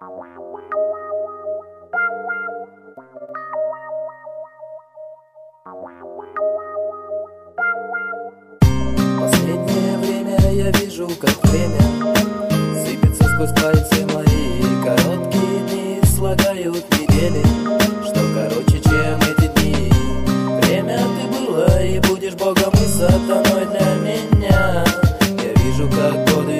Последнее время я вижу, как время Сыпется сквозь пальцы мои. Короткие дни слагают недели Что короче, чем эти дни. Время ты была и будешь богом и сатаной для меня. Я вижу, как годы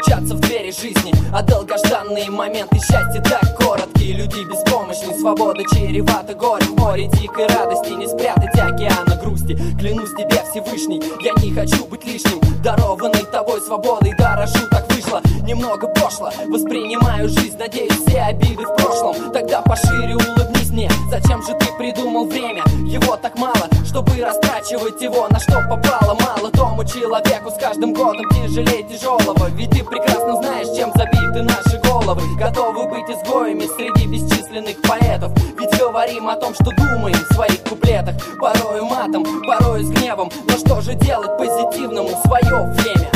стучатся в двери жизни. А долгожданные моменты счастья так короткие. Люди беспомощны, свобода чревата горем. Море дикой радости, не спрятать океана грусти. Клянусь тебе, Всевышний, я не хочу быть лишним. Дарованный тобой свободой, дорожу, так вышло. Немного пошло, воспринимаю жизнь Надеюсь, все обиды в прошлом. Тогда пошире улыбнись мне Зачем же ты придумал время? Его так мало, чтобы растрачивать его. На что попало Мало тому человеку с каждым годом тяжелее тяжелого. Ведь ты прекрасно знаешь, чем забиты наши головы. Готовы быть изгоями среди бесчисленных поэтов. Ведь говорим о том, что думаем в своих куплетах. Порою матом, порою с гневом. Но что же делать позитивному свое время?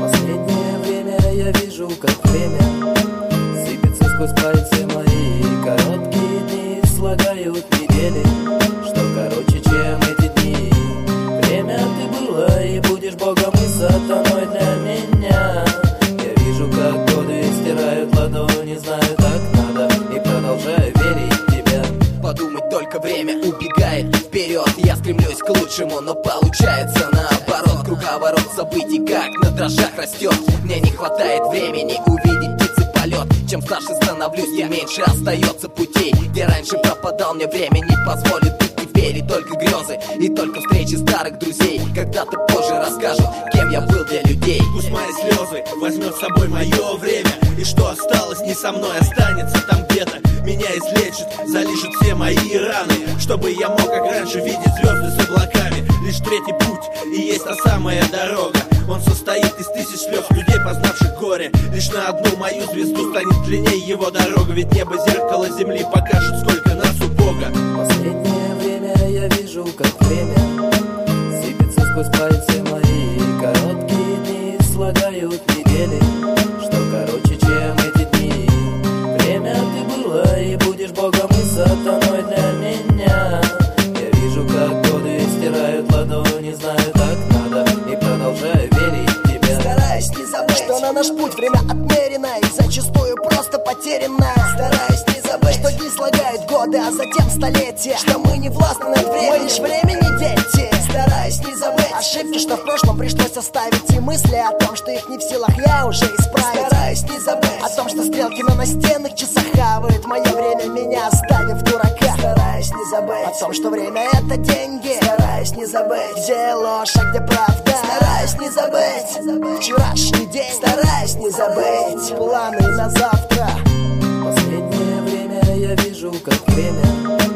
Последнее время я вижу, как время Сыпется сквозь пальцы слагают недели Что короче, чем эти дни. Время ты была и будешь богом и сатаной для меня. Я вижу, как годы стирают ладони Знаю, так надо и продолжаю верить в тебя. Подумать только время убегает вперед. Я стремлюсь к лучшему, но получается наоборот. Круговорот событий как на дрожжах растет. Мне не хватает времени увидеть Чем старше становлюсь, тем меньше. Остается путей Где раньше пропадал мне время не позволит быть теперь И только грезы, и только встречи старых друзей. Когда-то позже расскажут, кем я был для людей. Пусть мои слезы возьмет с собой мое время. И что осталось не со мной, останется там где-то. Меня излечит, залишит все мои раны Чтобы я мог, как раньше, видеть звезды с облаками. Лишь третий путь и есть та самая дорога. Он состоит из тысяч слез людей, Лишь на одну мою звезду станет длиннее его дорога. Ведь небо зеркало земли покажет, сколько нас у Бога. Последнее время я вижу, как время Сыпется сквозь пальцы время отмерено И зачастую просто потеряно Стараюсь не забыть, что дни слагают годы, а затем столетия. Что мы не властны над временем, мы лишь времени дети. Стараюсь не забыть ошибки, что в прошлом пришлось оставить И мысли о том, что их не в силах я уже исправить. Стараюсь не забыть о том, что стрелки на настенных часах хавают. Мое время меня оставив не забыть. О том, что время это деньги. Стараюсь не забыть. Где ложь, а где правда? Стараюсь не забыть. Вчерашний день. Стараюсь не забыть. Планы на завтра. Последнее время я вижу, как время